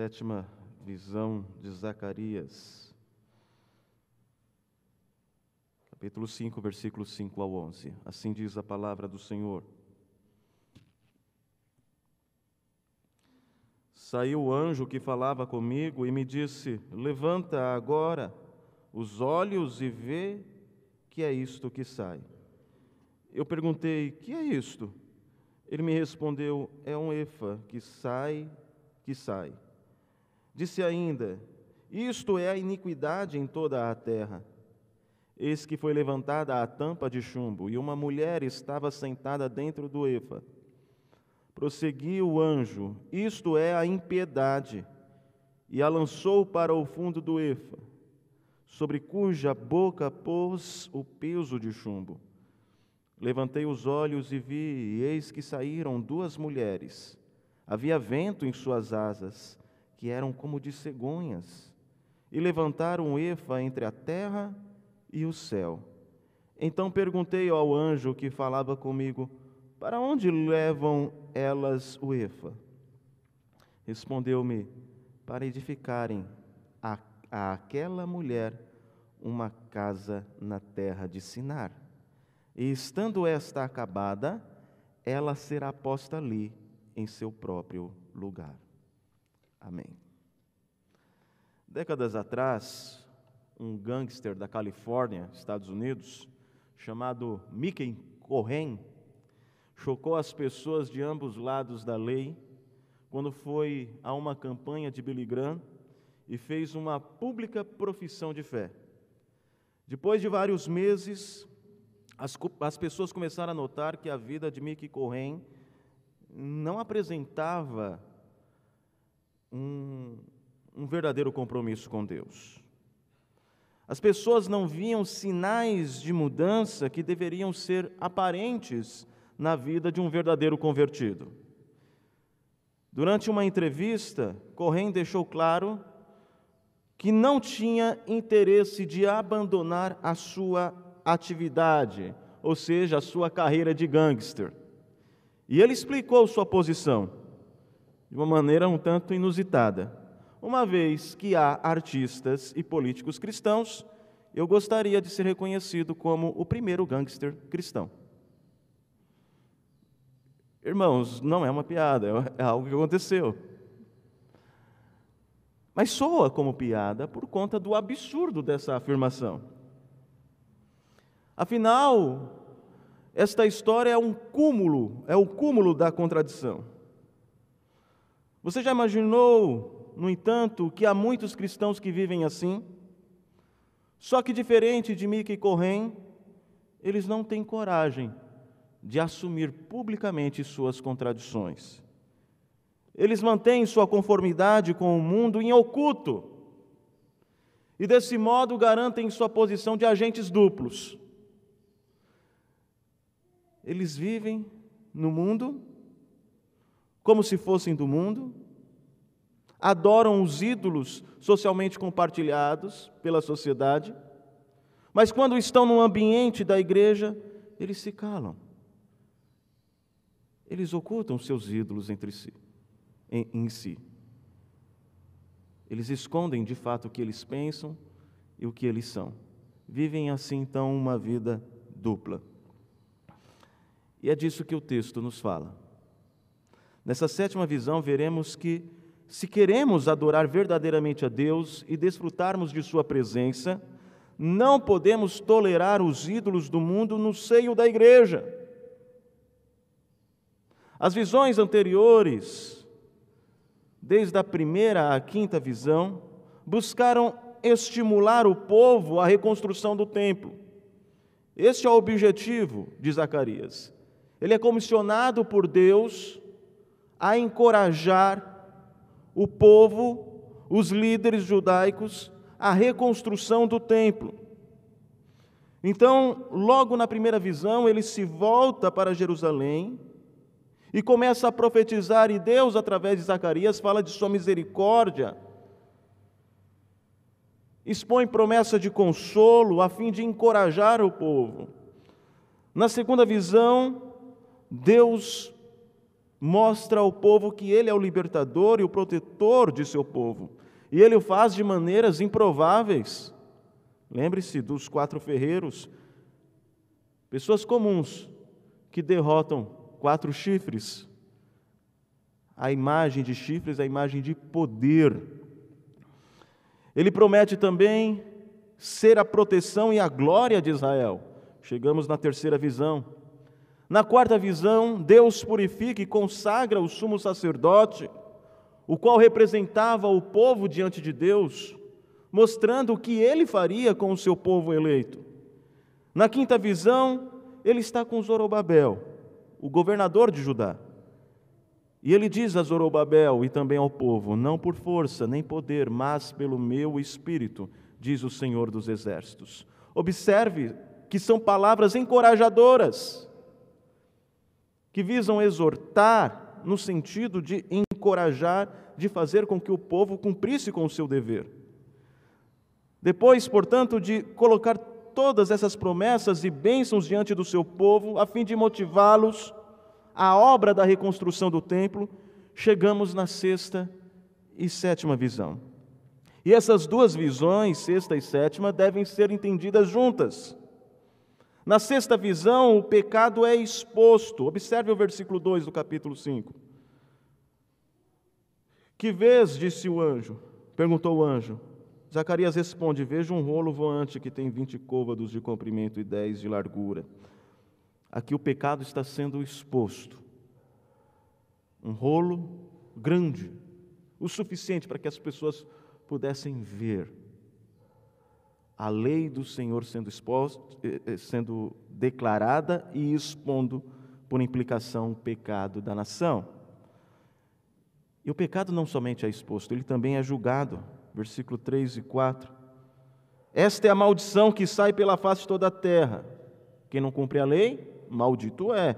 sétima visão de Zacarias, capítulo 5, versículos 5 ao 11. Assim diz a palavra do Senhor. Saiu o anjo que falava comigo e me disse: Levanta agora os olhos e vê que é isto que sai. Eu perguntei: Que é isto? Ele me respondeu: É um efa que sai, que sai. Disse ainda: Isto é a iniquidade em toda a terra. Eis que foi levantada a tampa de chumbo, e uma mulher estava sentada dentro do efa. Prosseguiu o anjo: Isto é a impiedade. E a lançou para o fundo do efa, sobre cuja boca pôs o peso de chumbo. Levantei os olhos e vi, e eis que saíram duas mulheres. Havia vento em suas asas, que eram como de cegonhas, e levantaram efa entre a terra e o céu. Então perguntei ao anjo que falava comigo: Para onde levam elas o efa? Respondeu-me: Para edificarem a, a aquela mulher uma casa na terra de Sinar. E estando esta acabada, ela será posta ali em seu próprio lugar. Amém. Décadas atrás, um gangster da Califórnia, Estados Unidos, chamado Mickey Cohen, chocou as pessoas de ambos lados da lei quando foi a uma campanha de Billy Graham e fez uma pública profissão de fé. Depois de vários meses, as, as pessoas começaram a notar que a vida de Mickey Cohen não apresentava um, um verdadeiro compromisso com Deus. As pessoas não viam sinais de mudança que deveriam ser aparentes na vida de um verdadeiro convertido. Durante uma entrevista, Corrêa deixou claro que não tinha interesse de abandonar a sua atividade, ou seja, a sua carreira de gangster. E ele explicou sua posição de uma maneira um tanto inusitada. Uma vez que há artistas e políticos cristãos, eu gostaria de ser reconhecido como o primeiro gangster cristão. Irmãos, não é uma piada, é algo que aconteceu. Mas soa como piada por conta do absurdo dessa afirmação. Afinal, esta história é um cúmulo, é o cúmulo da contradição. Você já imaginou, no entanto, que há muitos cristãos que vivem assim? Só que diferente de Mickey Corren, eles não têm coragem de assumir publicamente suas contradições. Eles mantêm sua conformidade com o mundo em oculto. E desse modo garantem sua posição de agentes duplos. Eles vivem no mundo como se fossem do mundo, adoram os ídolos socialmente compartilhados pela sociedade, mas quando estão no ambiente da igreja, eles se calam. Eles ocultam seus ídolos entre si, em, em si. Eles escondem de fato o que eles pensam e o que eles são. Vivem assim então uma vida dupla. E é disso que o texto nos fala. Nessa sétima visão, veremos que, se queremos adorar verdadeiramente a Deus e desfrutarmos de Sua presença, não podemos tolerar os ídolos do mundo no seio da igreja. As visões anteriores, desde a primeira à quinta visão, buscaram estimular o povo à reconstrução do templo. Este é o objetivo de Zacarias. Ele é comissionado por Deus a encorajar o povo, os líderes judaicos, à reconstrução do templo. Então, logo na primeira visão, ele se volta para Jerusalém e começa a profetizar, e Deus, através de Zacarias, fala de sua misericórdia, expõe promessa de consolo a fim de encorajar o povo. Na segunda visão, Deus mostra ao povo que ele é o libertador e o protetor de seu povo. E ele o faz de maneiras improváveis. Lembre-se dos quatro ferreiros, pessoas comuns que derrotam quatro chifres. A imagem de chifres é a imagem de poder. Ele promete também ser a proteção e a glória de Israel. Chegamos na terceira visão. Na quarta visão, Deus purifica e consagra o sumo sacerdote, o qual representava o povo diante de Deus, mostrando o que ele faria com o seu povo eleito. Na quinta visão, ele está com Zorobabel, o governador de Judá. E ele diz a Zorobabel e também ao povo: Não por força nem poder, mas pelo meu espírito, diz o Senhor dos Exércitos. Observe que são palavras encorajadoras que visam exortar no sentido de encorajar, de fazer com que o povo cumprisse com o seu dever. Depois, portanto, de colocar todas essas promessas e bênçãos diante do seu povo, a fim de motivá-los à obra da reconstrução do templo, chegamos na sexta e sétima visão. E essas duas visões, sexta e sétima, devem ser entendidas juntas. Na sexta visão, o pecado é exposto. Observe o versículo 2 do capítulo 5. Que vês, disse o anjo, perguntou o anjo. Zacarias responde: Vejo um rolo voante que tem vinte côvados de comprimento e dez de largura. Aqui o pecado está sendo exposto. Um rolo grande, o suficiente para que as pessoas pudessem ver a lei do Senhor sendo, exposto, eh, eh, sendo declarada e expondo, por implicação, o pecado da nação. E o pecado não somente é exposto, ele também é julgado. Versículo 3 e 4. Esta é a maldição que sai pela face de toda a terra. Quem não cumpre a lei, maldito é.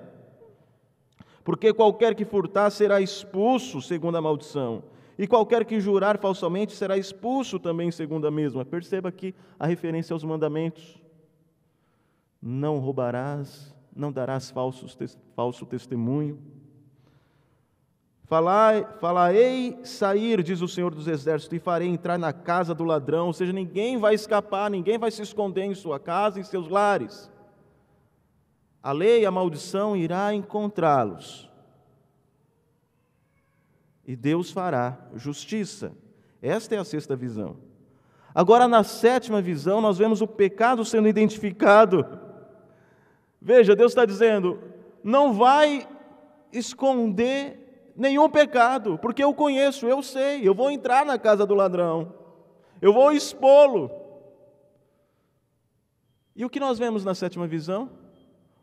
Porque qualquer que furtar será expulso, segundo a maldição e qualquer que jurar falsamente será expulso também segundo a mesma. Perceba aqui a referência aos mandamentos. Não roubarás, não darás falsos, falso testemunho. Falai, falarei sair, diz o Senhor dos Exércitos, e farei entrar na casa do ladrão, ou seja, ninguém vai escapar, ninguém vai se esconder em sua casa, em seus lares. A lei, a maldição irá encontrá-los e Deus fará justiça. Esta é a sexta visão. Agora, na sétima visão, nós vemos o pecado sendo identificado. Veja, Deus está dizendo: não vai esconder nenhum pecado, porque eu conheço, eu sei, eu vou entrar na casa do ladrão, eu vou expô-lo. E o que nós vemos na sétima visão?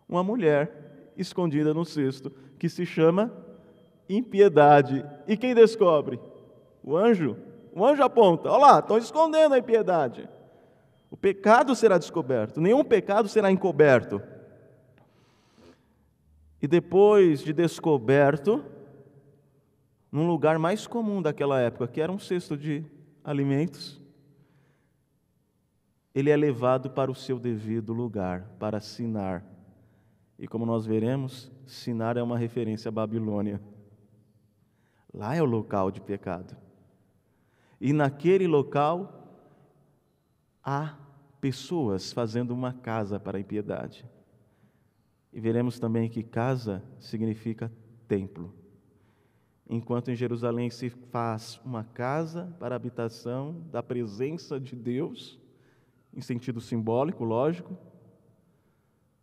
Uma mulher escondida no cesto, que se chama impiedade. E quem descobre? O anjo. O anjo aponta: olha lá, estão escondendo a impiedade. O pecado será descoberto, nenhum pecado será encoberto. E depois de descoberto, num lugar mais comum daquela época, que era um cesto de alimentos, ele é levado para o seu devido lugar, para Sinar. E como nós veremos, Sinar é uma referência à Babilônia. Lá é o local de pecado. E naquele local há pessoas fazendo uma casa para a impiedade. E veremos também que casa significa templo. Enquanto em Jerusalém se faz uma casa para a habitação da presença de Deus, em sentido simbólico, lógico,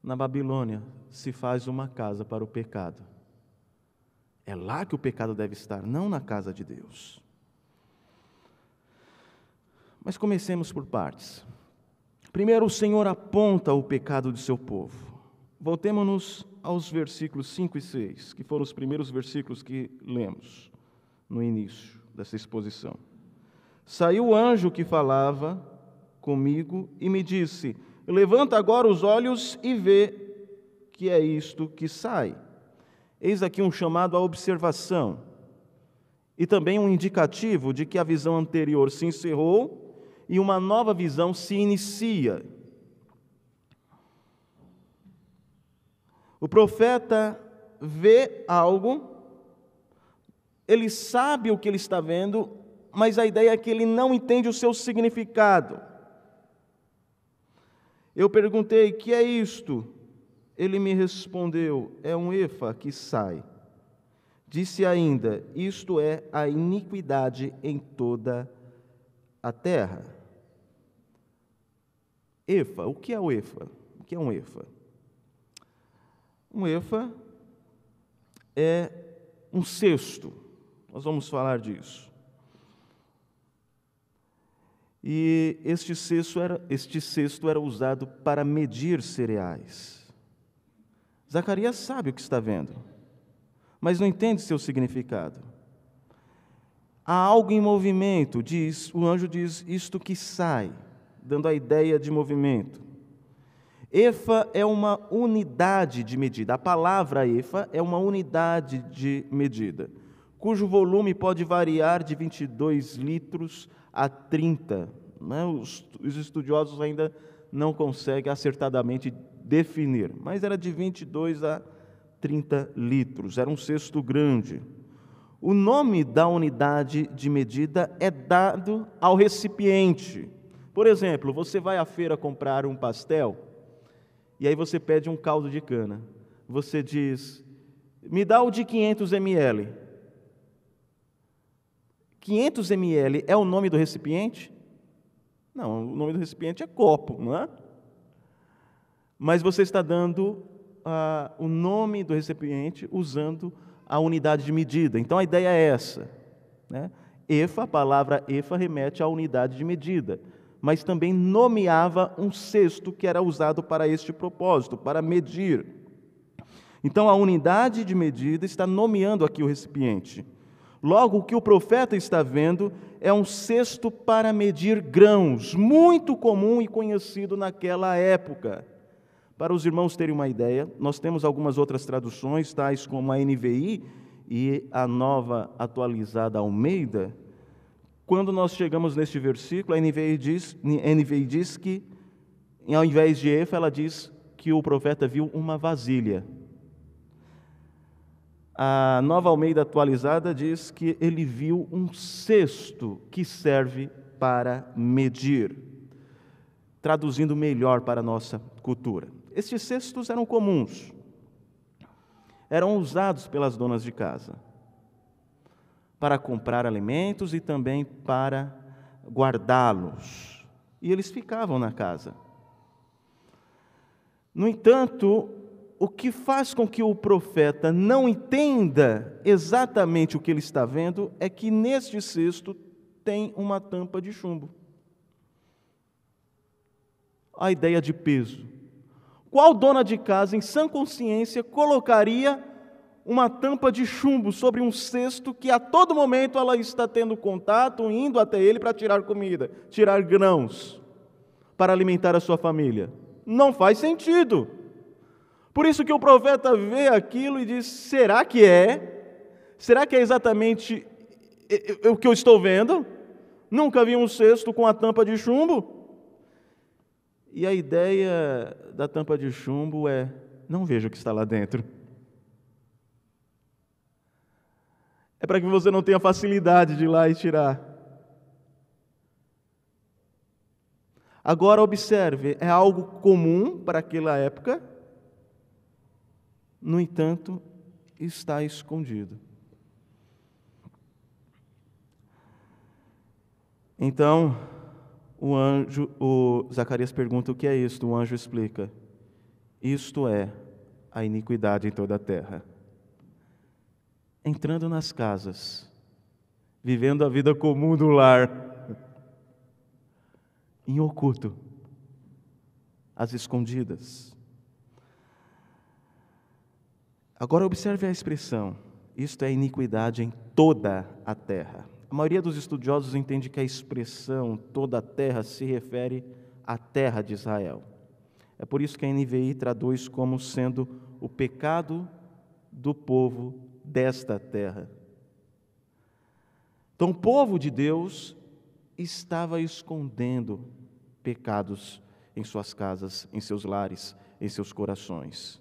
na Babilônia se faz uma casa para o pecado. É lá que o pecado deve estar, não na casa de Deus. Mas comecemos por partes. Primeiro, o Senhor aponta o pecado de seu povo. Voltemos-nos aos versículos 5 e 6, que foram os primeiros versículos que lemos no início dessa exposição. Saiu o anjo que falava comigo e me disse: Levanta agora os olhos e vê que é isto que sai. Eis aqui um chamado à observação e também um indicativo de que a visão anterior se encerrou e uma nova visão se inicia. O profeta vê algo Ele sabe o que ele está vendo, mas a ideia é que ele não entende o seu significado. Eu perguntei: "Que é isto?" Ele me respondeu: "É um efa que sai." Disse ainda: Isto é a iniquidade em toda a terra. Efa, o que é o efa? O que é um efa? Um efa é um cesto. Nós vamos falar disso. E este cesto era, este cesto era usado para medir cereais. Zacarias sabe o que está vendo mas não entende seu significado. Há algo em movimento, diz, o anjo diz isto que sai, dando a ideia de movimento. Efa é uma unidade de medida. A palavra efa é uma unidade de medida, cujo volume pode variar de 22 litros a 30. Né? Os, os estudiosos ainda não conseguem acertadamente definir, mas era de 22 a 30. 30 litros, era um cesto grande. O nome da unidade de medida é dado ao recipiente. Por exemplo, você vai à feira comprar um pastel e aí você pede um caldo de cana. Você diz: "Me dá o de 500 ml". 500 ml é o nome do recipiente? Não, o nome do recipiente é copo, não é? Mas você está dando ah, o nome do recipiente usando a unidade de medida. Então a ideia é essa. Né? Efa, a palavra efa remete à unidade de medida, mas também nomeava um cesto que era usado para este propósito, para medir. Então a unidade de medida está nomeando aqui o recipiente. Logo, o que o profeta está vendo é um cesto para medir grãos, muito comum e conhecido naquela época. Para os irmãos terem uma ideia, nós temos algumas outras traduções, tais como a NVI e a nova atualizada Almeida. Quando nós chegamos neste versículo, a NVI diz, NVI diz que, ao invés de Efa, ela diz que o profeta viu uma vasilha. A nova Almeida atualizada diz que ele viu um cesto que serve para medir, traduzindo melhor para a nossa cultura. Estes cestos eram comuns, eram usados pelas donas de casa para comprar alimentos e também para guardá-los. E eles ficavam na casa. No entanto, o que faz com que o profeta não entenda exatamente o que ele está vendo é que neste cesto tem uma tampa de chumbo. A ideia de peso. Qual dona de casa, em sã consciência, colocaria uma tampa de chumbo sobre um cesto que a todo momento ela está tendo contato, indo até ele para tirar comida, tirar grãos, para alimentar a sua família? Não faz sentido. Por isso que o profeta vê aquilo e diz: será que é? Será que é exatamente o que eu estou vendo? Nunca vi um cesto com a tampa de chumbo? E a ideia da tampa de chumbo é: não veja o que está lá dentro. É para que você não tenha facilidade de ir lá e tirar. Agora, observe: é algo comum para aquela época, no entanto, está escondido. Então, o anjo, o Zacarias pergunta o que é isto, o anjo explica: Isto é a iniquidade em toda a terra. Entrando nas casas, vivendo a vida comum do lar, em oculto, às escondidas. Agora observe a expressão: isto é iniquidade em toda a terra. A maioria dos estudiosos entende que a expressão toda a terra se refere à terra de Israel. É por isso que a NVI traduz como sendo o pecado do povo desta terra. Então, o povo de Deus estava escondendo pecados em suas casas, em seus lares, em seus corações.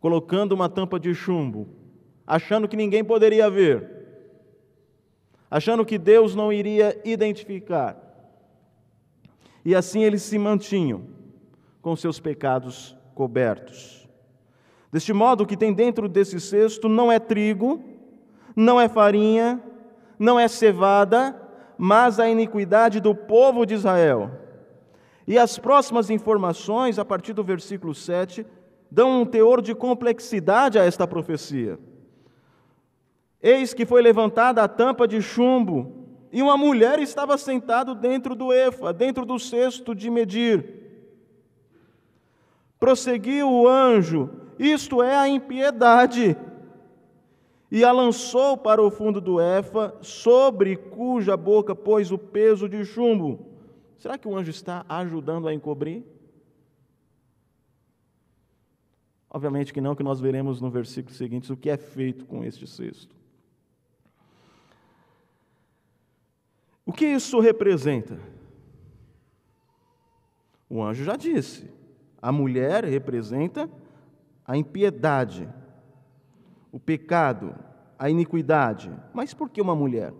Colocando uma tampa de chumbo achando que ninguém poderia ver, achando que Deus não iria identificar. E assim eles se mantinham com seus pecados cobertos. Deste modo, o que tem dentro desse cesto não é trigo, não é farinha, não é cevada, mas a iniquidade do povo de Israel. E as próximas informações, a partir do versículo 7, dão um teor de complexidade a esta profecia. Eis que foi levantada a tampa de chumbo, e uma mulher estava sentada dentro do efa, dentro do cesto de medir. Prosseguiu o anjo, isto é a impiedade, e a lançou para o fundo do efa, sobre cuja boca pôs o peso de chumbo. Será que o anjo está ajudando a encobrir? Obviamente que não, que nós veremos no versículo seguinte o que é feito com este cesto. O que isso representa? O anjo já disse: a mulher representa a impiedade, o pecado, a iniquidade. Mas por que uma mulher?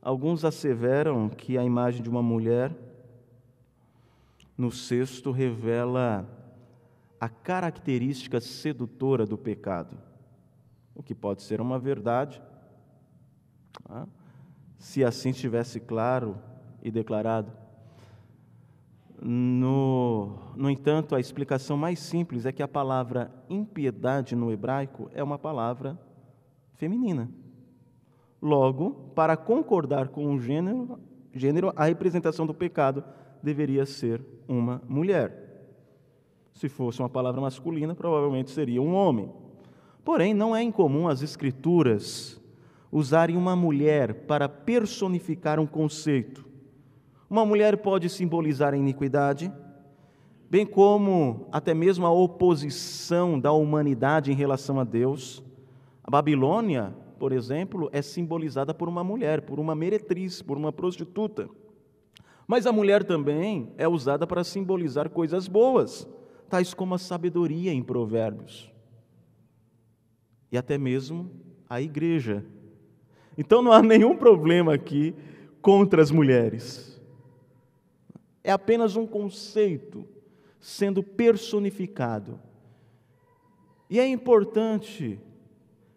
Alguns asseveram que a imagem de uma mulher no sexto revela a característica sedutora do pecado, o que pode ser uma verdade. Tá? Se assim estivesse claro e declarado. No, no entanto, a explicação mais simples é que a palavra impiedade no hebraico é uma palavra feminina. Logo, para concordar com o gênero, gênero, a representação do pecado deveria ser uma mulher. Se fosse uma palavra masculina, provavelmente seria um homem. Porém, não é incomum as escrituras usarem uma mulher para personificar um conceito. Uma mulher pode simbolizar a iniquidade, bem como até mesmo a oposição da humanidade em relação a Deus. A Babilônia, por exemplo, é simbolizada por uma mulher, por uma meretriz, por uma prostituta. Mas a mulher também é usada para simbolizar coisas boas, tais como a sabedoria em Provérbios. E até mesmo a igreja então não há nenhum problema aqui contra as mulheres. É apenas um conceito sendo personificado. E é importante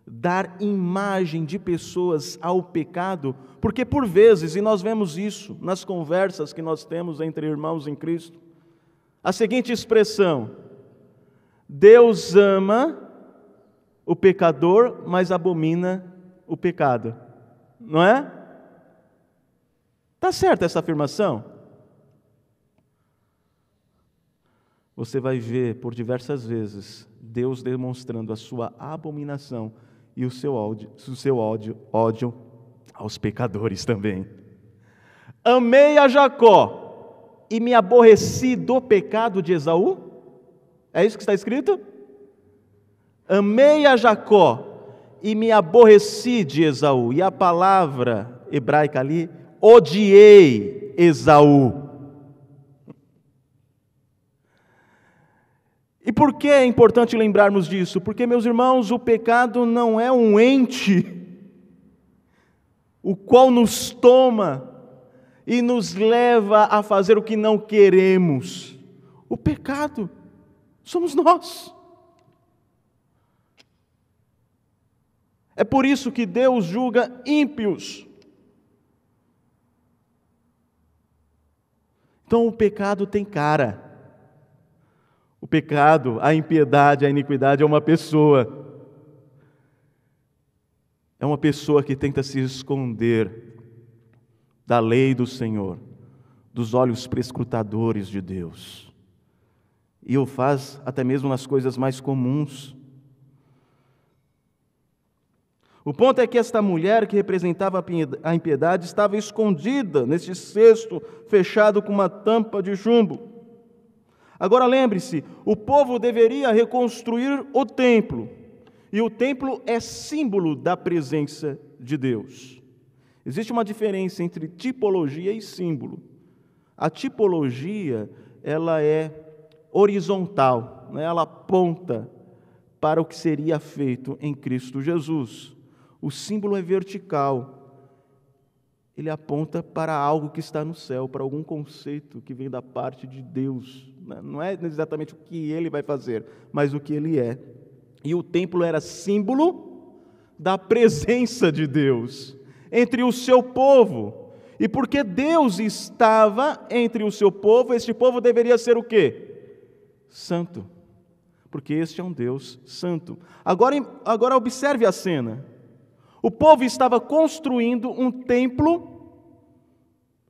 dar imagem de pessoas ao pecado, porque por vezes, e nós vemos isso nas conversas que nós temos entre irmãos em Cristo, a seguinte expressão: Deus ama o pecador, mas abomina o pecado. Não é? Está certa essa afirmação? Você vai ver por diversas vezes Deus demonstrando a sua abominação e o seu ódio, o seu ódio, ódio aos pecadores também. Amei a Jacó e me aborreci do pecado de Esaú? É isso que está escrito? Amei a Jacó e me aborreci de Esaú. E a palavra hebraica ali, odiei Esaú. E por que é importante lembrarmos disso? Porque, meus irmãos, o pecado não é um ente o qual nos toma e nos leva a fazer o que não queremos. O pecado somos nós. É por isso que Deus julga ímpios. Então o pecado tem cara. O pecado, a impiedade, a iniquidade é uma pessoa. É uma pessoa que tenta se esconder da lei do Senhor, dos olhos prescrutadores de Deus. E o faz até mesmo nas coisas mais comuns. O ponto é que esta mulher que representava a impiedade estava escondida nesse cesto fechado com uma tampa de chumbo. Agora lembre-se: o povo deveria reconstruir o templo, e o templo é símbolo da presença de Deus. Existe uma diferença entre tipologia e símbolo. A tipologia, ela é horizontal, né? ela aponta para o que seria feito em Cristo Jesus. O símbolo é vertical. Ele aponta para algo que está no céu, para algum conceito que vem da parte de Deus. Né? Não é exatamente o que ele vai fazer, mas o que ele é. E o templo era símbolo da presença de Deus entre o seu povo. E porque Deus estava entre o seu povo, este povo deveria ser o quê? Santo. Porque este é um Deus santo. Agora, agora observe a cena. O povo estava construindo um templo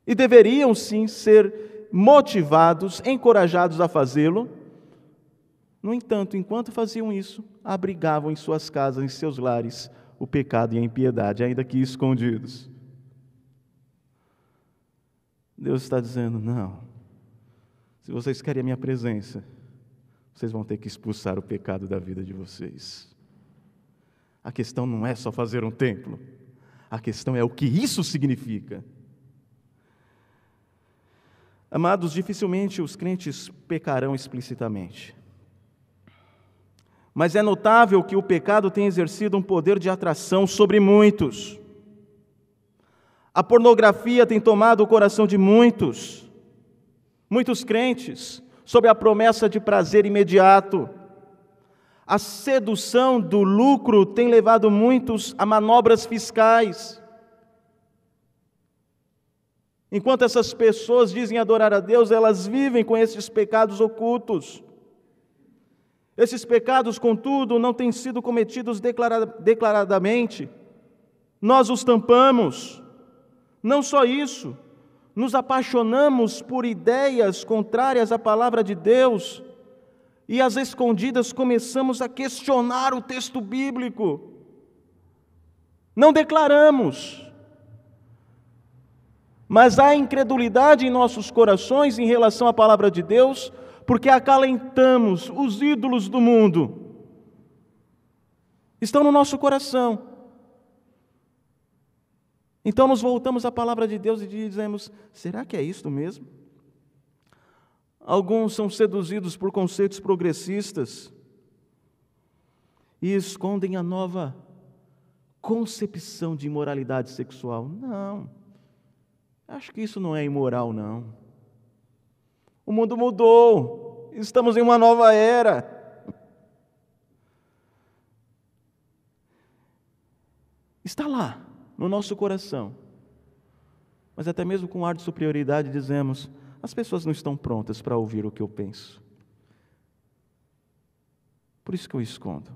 e deveriam sim ser motivados, encorajados a fazê-lo. No entanto, enquanto faziam isso, abrigavam em suas casas, em seus lares, o pecado e a impiedade, ainda que escondidos. Deus está dizendo: não, se vocês querem a minha presença, vocês vão ter que expulsar o pecado da vida de vocês. A questão não é só fazer um templo, a questão é o que isso significa. Amados, dificilmente os crentes pecarão explicitamente. Mas é notável que o pecado tem exercido um poder de atração sobre muitos. A pornografia tem tomado o coração de muitos, muitos crentes, sob a promessa de prazer imediato. A sedução do lucro tem levado muitos a manobras fiscais. Enquanto essas pessoas dizem adorar a Deus, elas vivem com esses pecados ocultos. Esses pecados, contudo, não têm sido cometidos declaradamente. Nós os tampamos. Não só isso, nos apaixonamos por ideias contrárias à palavra de Deus e às escondidas começamos a questionar o texto bíblico. Não declaramos, mas há incredulidade em nossos corações em relação à palavra de Deus, porque acalentamos os ídolos do mundo. Estão no nosso coração. Então nos voltamos à palavra de Deus e dizemos: será que é isto mesmo? Alguns são seduzidos por conceitos progressistas e escondem a nova concepção de imoralidade sexual. Não, acho que isso não é imoral, não. O mundo mudou, estamos em uma nova era. Está lá, no nosso coração. Mas até mesmo com ar de superioridade dizemos: as pessoas não estão prontas para ouvir o que eu penso. Por isso que eu escondo.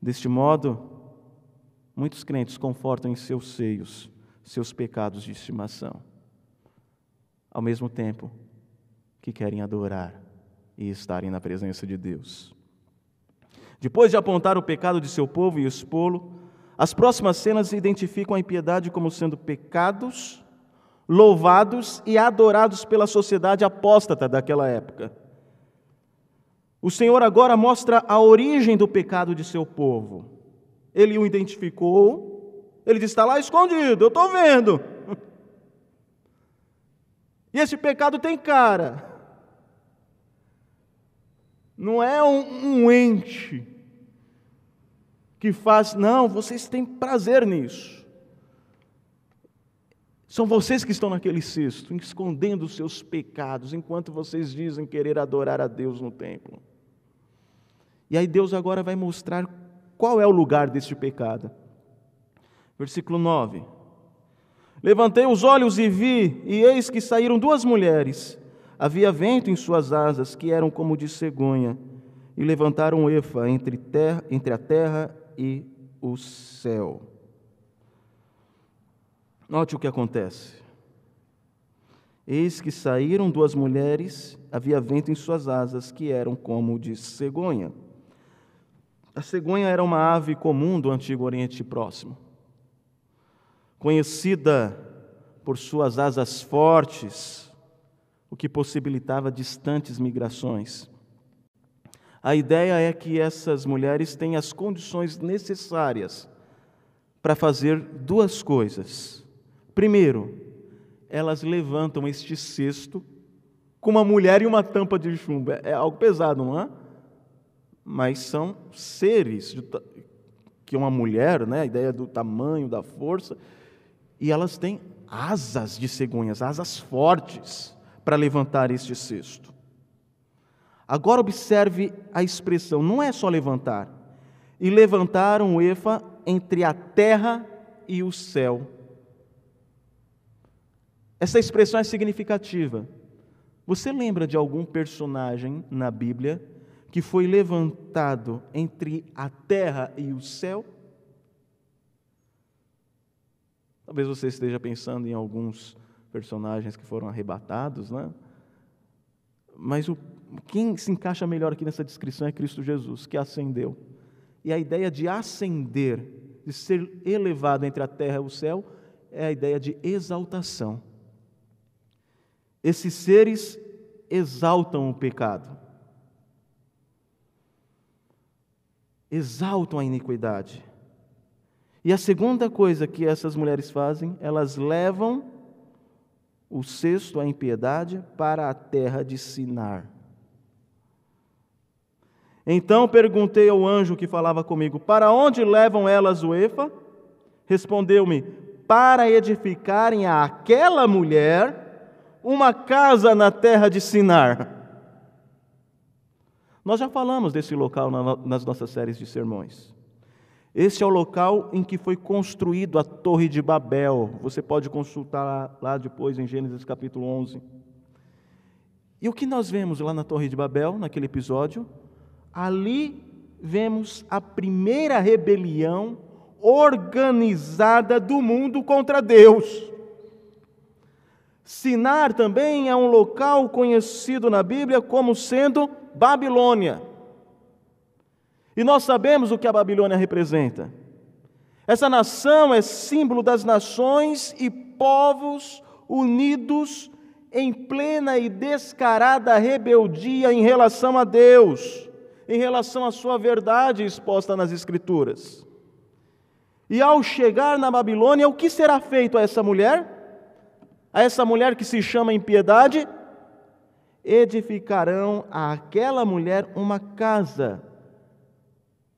Deste modo, muitos crentes confortam em seus seios seus pecados de estimação ao mesmo tempo que querem adorar e estarem na presença de Deus. Depois de apontar o pecado de seu povo e expô-lo, as próximas cenas identificam a impiedade como sendo pecados louvados e adorados pela sociedade apóstata daquela época. O Senhor agora mostra a origem do pecado de seu povo. Ele o identificou, ele disse: está lá escondido, eu estou vendo. E esse pecado tem cara. Não é um, um ente que faz, não, vocês têm prazer nisso. São vocês que estão naquele cesto, escondendo os seus pecados, enquanto vocês dizem querer adorar a Deus no templo. E aí Deus agora vai mostrar qual é o lugar deste pecado. Versículo 9. Levantei os olhos e vi, e eis que saíram duas mulheres. Havia vento em suas asas, que eram como de cegonha, e levantaram Efa entre, terra, entre a terra e o céu. Note o que acontece. Eis que saíram duas mulheres, havia vento em suas asas, que eram como de cegonha. A cegonha era uma ave comum do Antigo Oriente Próximo conhecida por suas asas fortes, o que possibilitava distantes migrações. A ideia é que essas mulheres têm as condições necessárias para fazer duas coisas. Primeiro, elas levantam este cesto com uma mulher e uma tampa de chumbo. É algo pesado, não é? mas são seres, que é uma mulher, né, a ideia do tamanho, da força, e elas têm asas de cegonhas, asas fortes para levantar este cesto. Agora observe a expressão, não é só levantar. E levantaram o Efa entre a terra e o céu. Essa expressão é significativa. Você lembra de algum personagem na Bíblia que foi levantado entre a terra e o céu? Talvez você esteja pensando em alguns personagens que foram arrebatados, né? Mas o, quem se encaixa melhor aqui nessa descrição é Cristo Jesus, que ascendeu. E a ideia de ascender, de ser elevado entre a terra e o céu, é a ideia de exaltação. Esses seres exaltam o pecado, exaltam a iniquidade. E a segunda coisa que essas mulheres fazem, elas levam o cesto, a impiedade, para a terra de Sinar. Então perguntei ao anjo que falava comigo: Para onde levam elas o Efa? Respondeu-me: Para edificarem àquela mulher uma casa na terra de Sinar. Nós já falamos desse local nas nossas séries de sermões. Este é o local em que foi construído a Torre de Babel. Você pode consultar lá, depois em Gênesis capítulo 11. E o que nós vemos lá na Torre de Babel, naquele episódio? Ali vemos a primeira rebelião organizada do mundo contra Deus. Sinar também é um local conhecido na Bíblia como sendo Babilônia. E nós sabemos o que a Babilônia representa. Essa nação é símbolo das nações e povos unidos em plena e descarada rebeldia em relação a Deus, em relação à sua verdade exposta nas Escrituras. E ao chegar na Babilônia, o que será feito a essa mulher? A essa mulher que se chama impiedade, edificarão àquela mulher uma casa.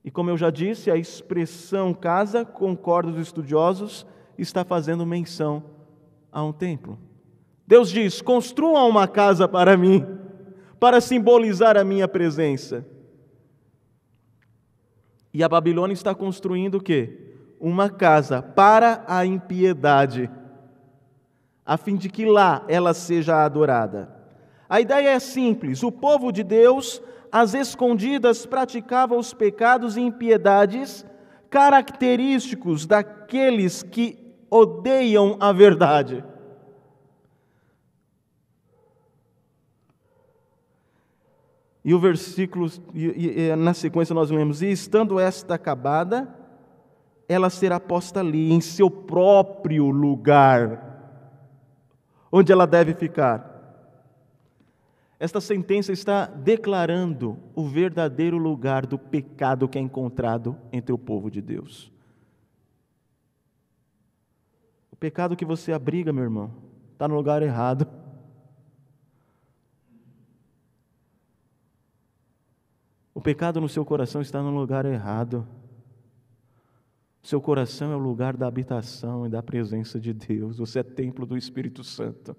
E como eu já disse, a expressão casa, concordo os estudiosos, está fazendo menção a um templo. Deus diz: construam uma casa para mim, para simbolizar a minha presença. E a Babilônia está construindo o quê? Uma casa para a impiedade a fim de que lá ela seja adorada. A ideia é simples: o povo de Deus, às escondidas, praticava os pecados e impiedades característicos daqueles que odeiam a verdade. E o versículo, e, e, na sequência nós lemos: E estando esta acabada, ela será posta ali, em seu próprio lugar onde ela deve ficar. Esta sentença está declarando o verdadeiro lugar do pecado que é encontrado entre o povo de Deus. O pecado que você abriga, meu irmão, está no lugar errado. O pecado no seu coração está no lugar errado. Seu coração é o lugar da habitação e da presença de Deus. Você é templo do Espírito Santo.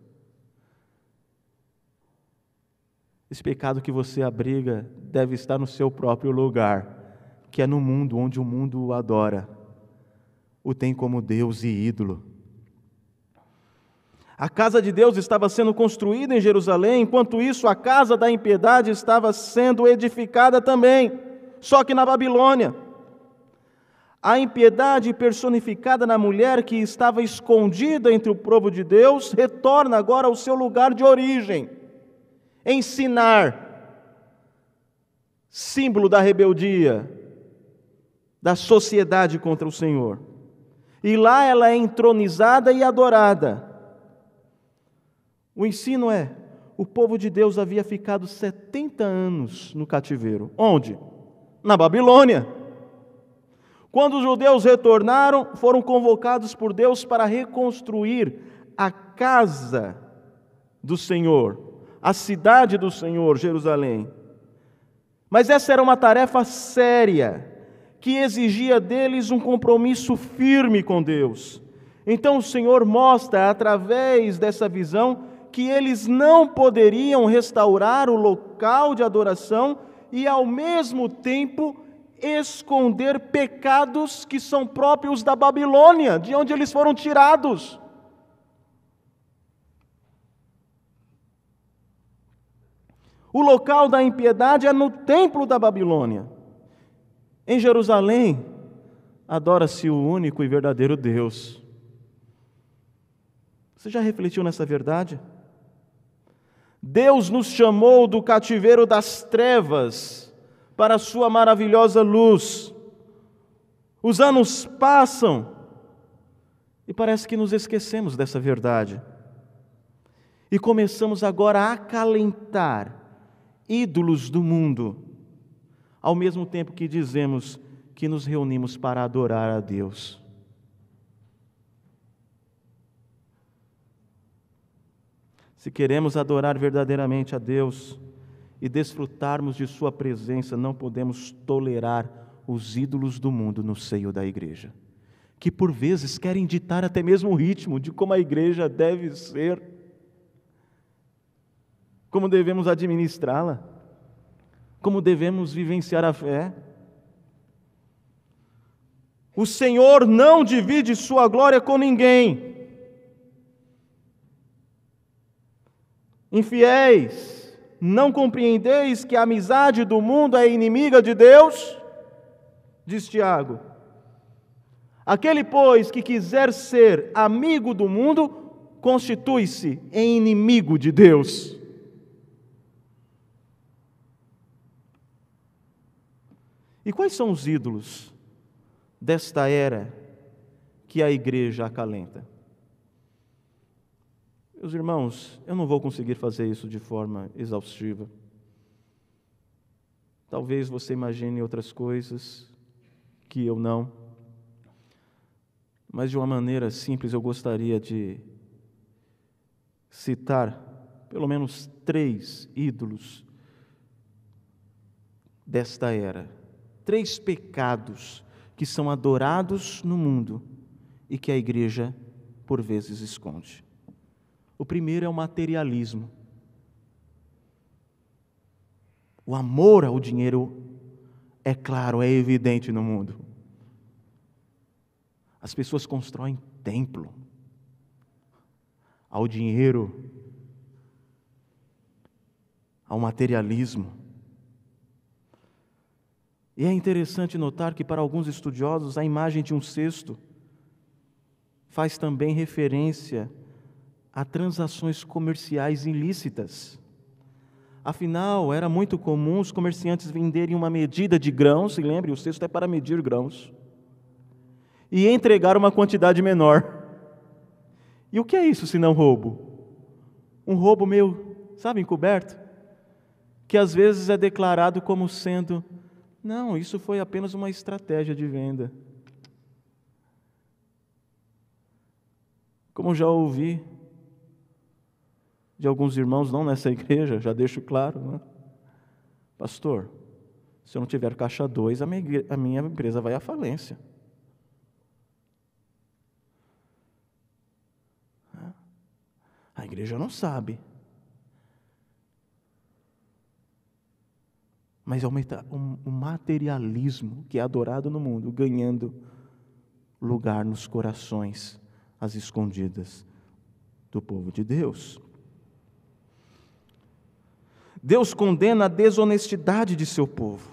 Esse pecado que você abriga deve estar no seu próprio lugar, que é no mundo onde o mundo o adora, o tem como Deus e ídolo. A casa de Deus estava sendo construída em Jerusalém, enquanto isso a casa da impiedade estava sendo edificada também, só que na Babilônia. A impiedade personificada na mulher que estava escondida entre o povo de Deus retorna agora ao seu lugar de origem. Ensinar, símbolo da rebeldia, da sociedade contra o Senhor. E lá ela é entronizada e adorada. O ensino é: o povo de Deus havia ficado 70 anos no cativeiro. Onde? Na Babilônia. Quando os judeus retornaram, foram convocados por Deus para reconstruir a casa do Senhor, a cidade do Senhor, Jerusalém. Mas essa era uma tarefa séria, que exigia deles um compromisso firme com Deus. Então o Senhor mostra, através dessa visão, que eles não poderiam restaurar o local de adoração e, ao mesmo tempo, esconder pecados que são próprios da Babilônia, de onde eles foram tirados. O local da impiedade é no templo da Babilônia. Em Jerusalém, adora-se o único e verdadeiro Deus. Você já refletiu nessa verdade? Deus nos chamou do cativeiro das trevas para a sua maravilhosa luz. Os anos passam e parece que nos esquecemos dessa verdade. E começamos agora a acalentar ídolos do mundo, ao mesmo tempo que dizemos que nos reunimos para adorar a Deus. Se queremos adorar verdadeiramente a Deus e desfrutarmos de Sua presença, não podemos tolerar os ídolos do mundo no seio da igreja, que por vezes querem ditar até mesmo o ritmo de como a igreja deve ser como devemos administrá-la, como devemos vivenciar a fé. O Senhor não divide sua glória com ninguém. Infiéis, não compreendeis que a amizade do mundo é inimiga de Deus? Diz Tiago. Aquele, pois, que quiser ser amigo do mundo, constitui-se em inimigo de Deus. E quais são os ídolos desta era que a igreja acalenta? Meus irmãos, eu não vou conseguir fazer isso de forma exaustiva. Talvez você imagine outras coisas que eu não. Mas de uma maneira simples eu gostaria de citar pelo menos três ídolos desta era três pecados que são adorados no mundo e que a igreja, por vezes, esconde. O primeiro é o materialismo. O amor ao dinheiro é claro, é evidente no mundo. As pessoas constroem templo ao dinheiro, ao materialismo. E é interessante notar que, para alguns estudiosos, a imagem de um cesto faz também referência a transações comerciais ilícitas. Afinal, era muito comum os comerciantes venderem uma medida de grãos, se lembre, o cesto é para medir grãos, e entregar uma quantidade menor. E o que é isso se não roubo? Um roubo meio, sabe, encoberto? Que às vezes é declarado como sendo não, isso foi apenas uma estratégia de venda. Como já ouvi de alguns irmãos, não nessa igreja, já deixo claro, né? Pastor, se eu não tiver caixa 2, a minha empresa vai à falência. A igreja não sabe. mas é o materialismo que é adorado no mundo, ganhando lugar nos corações, às escondidas do povo de Deus. Deus condena a desonestidade de seu povo.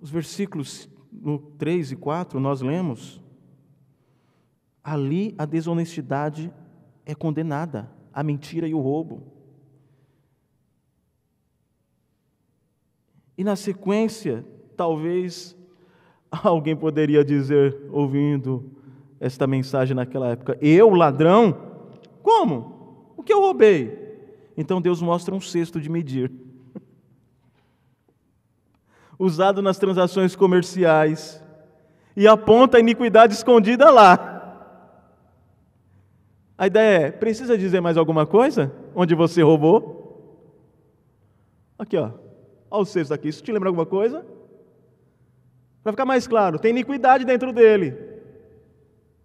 Os versículos no 3 e 4 nós lemos. Ali a desonestidade é condenada, a mentira e o roubo. E na sequência, talvez alguém poderia dizer, ouvindo esta mensagem naquela época: Eu, ladrão? Como? O que eu roubei? Então Deus mostra um cesto de medir, usado nas transações comerciais, e aponta a iniquidade escondida lá. A ideia é: precisa dizer mais alguma coisa? Onde você roubou? Aqui, ó. Olha o sexto aqui. Isso te lembra alguma coisa? Para ficar mais claro, tem iniquidade dentro dele.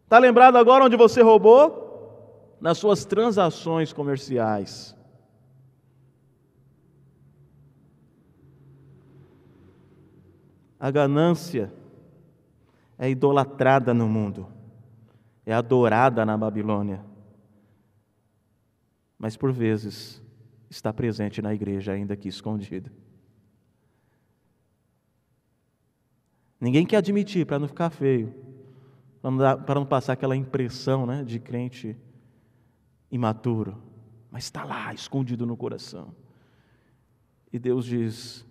Está lembrado agora onde você roubou? Nas suas transações comerciais. A ganância é idolatrada no mundo, é adorada na Babilônia, mas por vezes está presente na igreja, ainda que escondida. Ninguém quer admitir para não ficar feio, para não, para não passar aquela impressão né, de crente imaturo, mas está lá, escondido no coração. E Deus diz: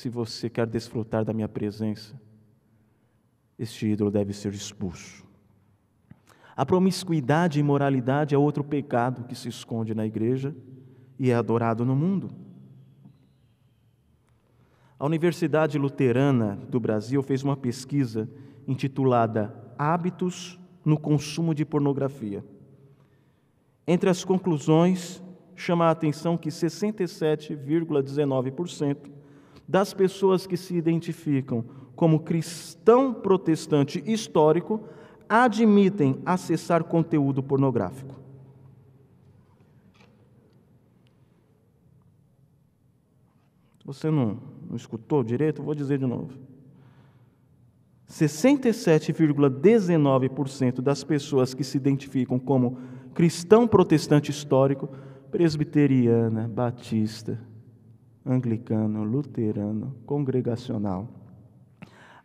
se você quer desfrutar da minha presença, este ídolo deve ser expulso. A promiscuidade e imoralidade é outro pecado que se esconde na igreja e é adorado no mundo. A Universidade Luterana do Brasil fez uma pesquisa intitulada Hábitos no consumo de pornografia. Entre as conclusões, chama a atenção que 67,19% das pessoas que se identificam como cristão protestante histórico admitem acessar conteúdo pornográfico. Você não, não escutou direito, vou dizer de novo. 67,19% das pessoas que se identificam como cristão protestante histórico, presbiteriana, batista, anglicano, luterano, congregacional,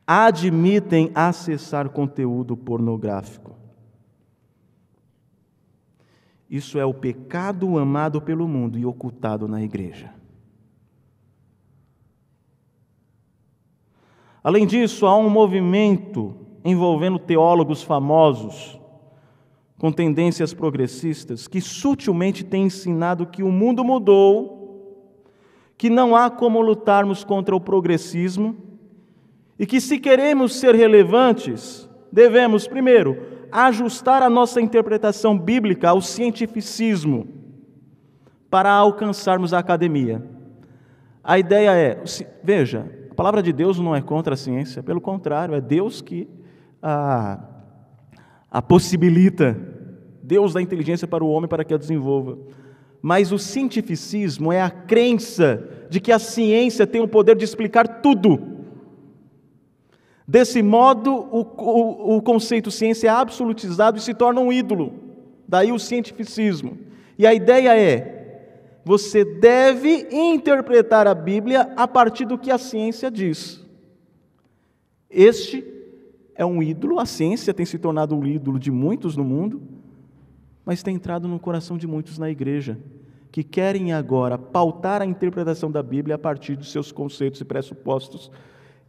admitem acessar conteúdo pornográfico. Isso é o pecado amado pelo mundo e ocultado na igreja. Além disso, há um movimento envolvendo teólogos famosos com tendências progressistas que sutilmente tem ensinado que o mundo mudou que não há como lutarmos contra o progressismo e que, se queremos ser relevantes, devemos, primeiro, ajustar a nossa interpretação bíblica ao cientificismo para alcançarmos a academia. A ideia é, veja, a palavra de Deus não é contra a ciência, pelo contrário, é Deus que a, a possibilita, Deus dá inteligência para o homem para que a desenvolva. Mas o cientificismo é a crença de que a ciência tem o poder de explicar tudo. Desse modo, o, o, o, conceito ciência é absolutizado e se torna um ídolo. Daí o cientificismo. E a ideia é: você deve interpretar a Bíblia a partir do que a ciência diz. Este é um ídolo, a ciência tem se tornado um ídolo de muitos no mundo, mas tem entrado no coração de muitos na igreja, que querem agora pautar a interpretação da Bíblia a partir dos seus conceitos e pressupostos.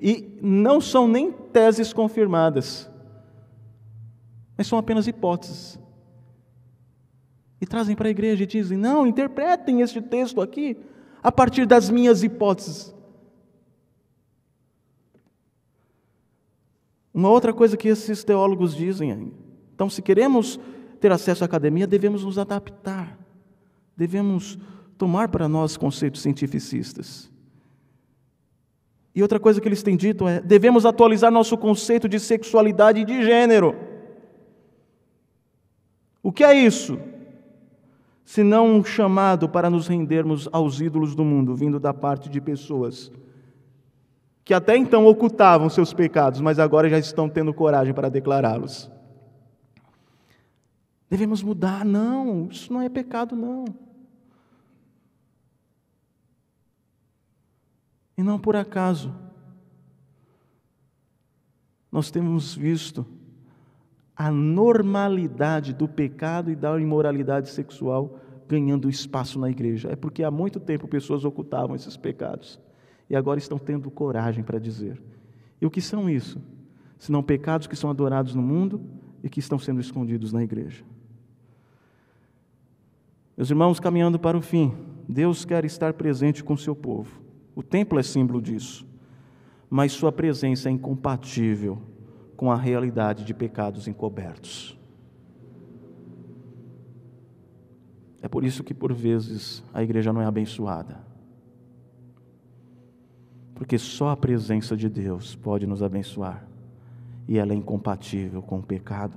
E não são nem teses confirmadas, mas são apenas hipóteses. E trazem para a igreja e dizem: não, interpretem este texto aqui a partir das minhas hipóteses. Uma outra coisa que esses teólogos dizem, então, se queremos ter acesso à academia, devemos nos adaptar, devemos tomar para nós conceitos cientificistas. E outra coisa que eles têm dito é: devemos atualizar nosso conceito de sexualidade e de gênero. O que é isso? Se não um chamado para nos rendermos aos ídolos do mundo, vindo da parte de pessoas que até então ocultavam seus pecados, mas agora já estão tendo coragem para declará-los. Devemos mudar. Não, isso não é pecado, não. E não por acaso. Nós temos visto a normalidade do pecado e da imoralidade sexual ganhando espaço na igreja. É porque há muito tempo pessoas ocultavam esses pecados e agora estão tendo coragem para dizer. E o que são isso? Senão pecados que são adorados no mundo e que estão sendo escondidos na igreja. Meus irmãos, caminhando para o fim, Deus quer estar presente com o seu povo. O templo é símbolo disso, mas sua presença é incompatível com a realidade de pecados encobertos. É por isso que, por vezes, a igreja não é abençoada. Porque só a presença de Deus pode nos abençoar, e ela é incompatível com o pecado.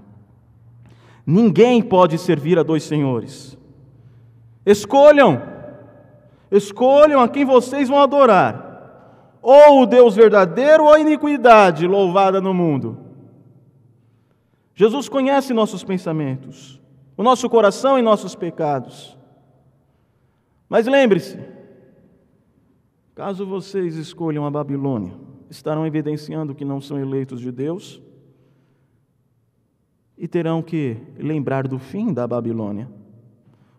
Ninguém pode servir a dois senhores. Escolham, escolham a quem vocês vão adorar, ou o Deus verdadeiro ou a iniquidade louvada no mundo. Jesus conhece nossos pensamentos, o nosso coração e nossos pecados. Mas lembre-se, caso vocês escolham a Babilônia, estarão evidenciando que não são eleitos de Deus e terão que lembrar do fim da Babilônia,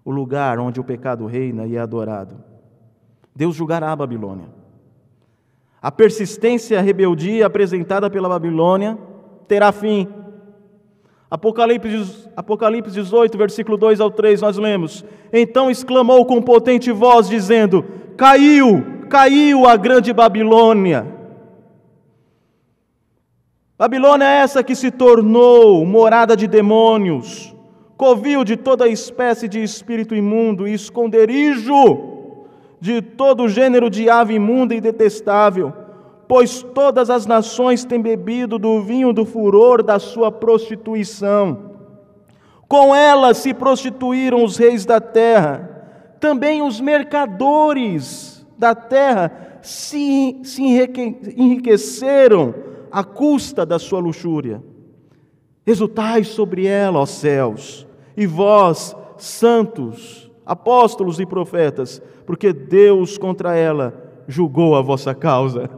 o lugar onde o pecado reina e é adorado. Deus julgará a Babilônia. A persistência e a rebeldia apresentada pela Babilônia terá fim. Apocalipse, Apocalipse 18, versículo 2 ao 3, nós lemos: Então exclamou com potente voz, dizendo: Caiu, caiu a grande Babilônia. Babilônia é essa que se tornou morada de demônios, covil de toda espécie de espírito imundo e esconderijo de todo gênero de ave imunda e detestável pois todas as nações têm bebido do vinho do furor da sua prostituição. Com ela se prostituíram os reis da terra, também os mercadores da terra se, se enriqueceram à custa da sua luxúria. Exultai sobre ela, ó céus, e vós, santos, apóstolos e profetas, porque Deus contra ela julgou a vossa causa.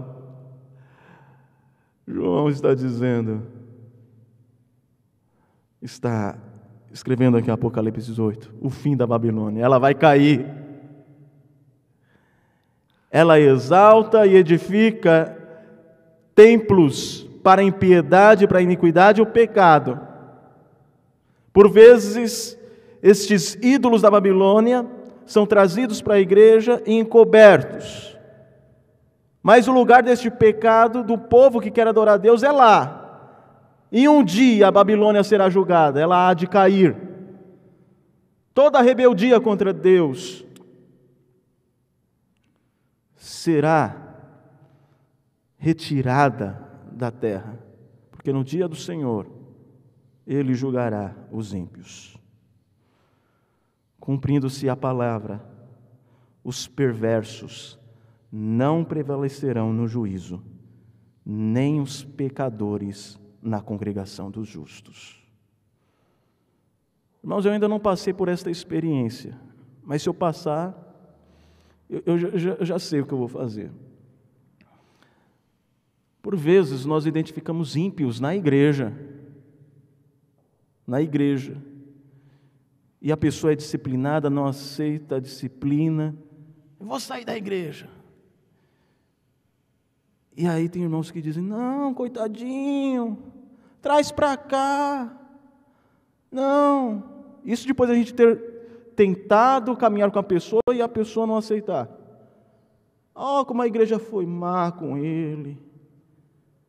João está dizendo, está escrevendo aqui Apocalipse 18, o fim da Babilônia, ela vai cair. Ela exalta e edifica templos para a impiedade, para a iniquidade e o pecado. Por vezes, estes ídolos da Babilônia são trazidos para a igreja e encobertos mas o lugar deste pecado do povo que quer adorar a Deus é lá. E um dia a Babilônia será julgada, ela há de cair. Toda rebeldia contra Deus será retirada da terra, porque no dia do Senhor ele julgará os ímpios. Cumprindo-se a palavra, os perversos não prevalecerão no juízo, nem os pecadores na congregação dos justos. Irmãos, eu ainda não passei por esta experiência, mas se eu passar, eu, eu, já, eu já sei o que eu vou fazer. Por vezes nós identificamos ímpios na igreja, na igreja, e a pessoa é disciplinada, não aceita a disciplina, eu vou sair da igreja. E aí tem irmãos que dizem: não, coitadinho, traz para cá. Não. Isso depois a gente ter tentado caminhar com a pessoa e a pessoa não aceitar. Oh, como a igreja foi má com ele.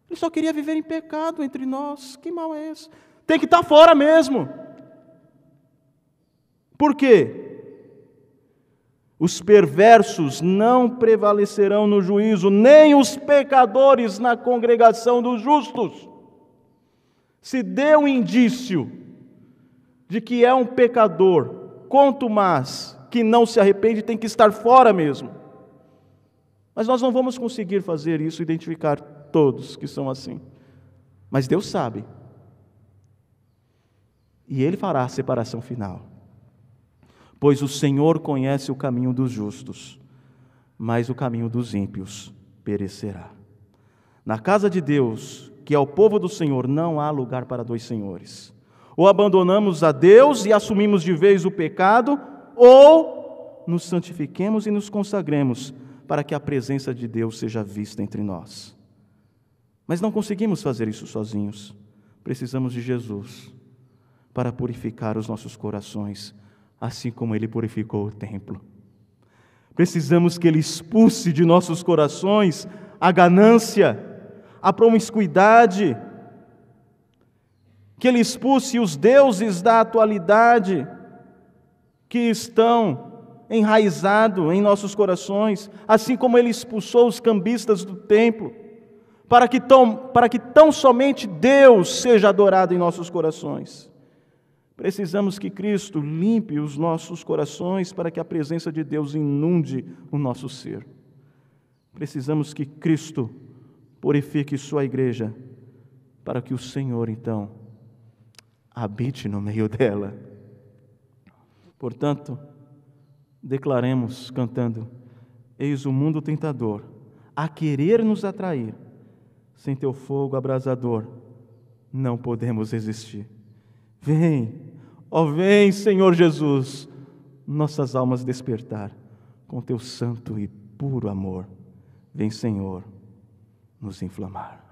Ele só queria viver em pecado entre nós. Que mal é esse? Tem que estar fora mesmo. Por quê? Os perversos não prevalecerão no juízo, nem os pecadores na congregação dos justos. Se deu um indício de que é um pecador, quanto mais que não se arrepende, tem que estar fora mesmo. Mas nós não vamos conseguir fazer isso, identificar todos que são assim. Mas Deus sabe. E Ele fará a separação final pois o Senhor conhece o caminho dos justos, mas o caminho dos ímpios perecerá. Na casa de Deus, que é o povo do Senhor, não há lugar para dois senhores. Ou abandonamos a Deus e assumimos de vez o pecado, ou nos santifiquemos e nos consagremos para que a presença de Deus seja vista entre nós. Mas não conseguimos fazer isso sozinhos. Precisamos de Jesus para purificar os nossos corações assim como ele purificou o templo. Precisamos que ele expulse de nossos corações a ganância, a promiscuidade, que ele expulse os deuses da atualidade que estão enraizado em nossos corações, assim como ele expulsou os cambistas do templo, para que tão, para que tão somente Deus seja adorado em nossos corações. Precisamos que Cristo limpe os nossos corações para que a presença de Deus inunde o nosso ser. Precisamos que Cristo purifique sua igreja para que o Senhor, então, habite no meio dela. Portanto, declaremos cantando: Eis o mundo tentador, a querer nos atrair, sem teu fogo abrasador, não podemos resistir. Vem, ó vem, Senhor Jesus, nossas almas despertar com teu santo e puro amor. Vem, Senhor, nos inflamar.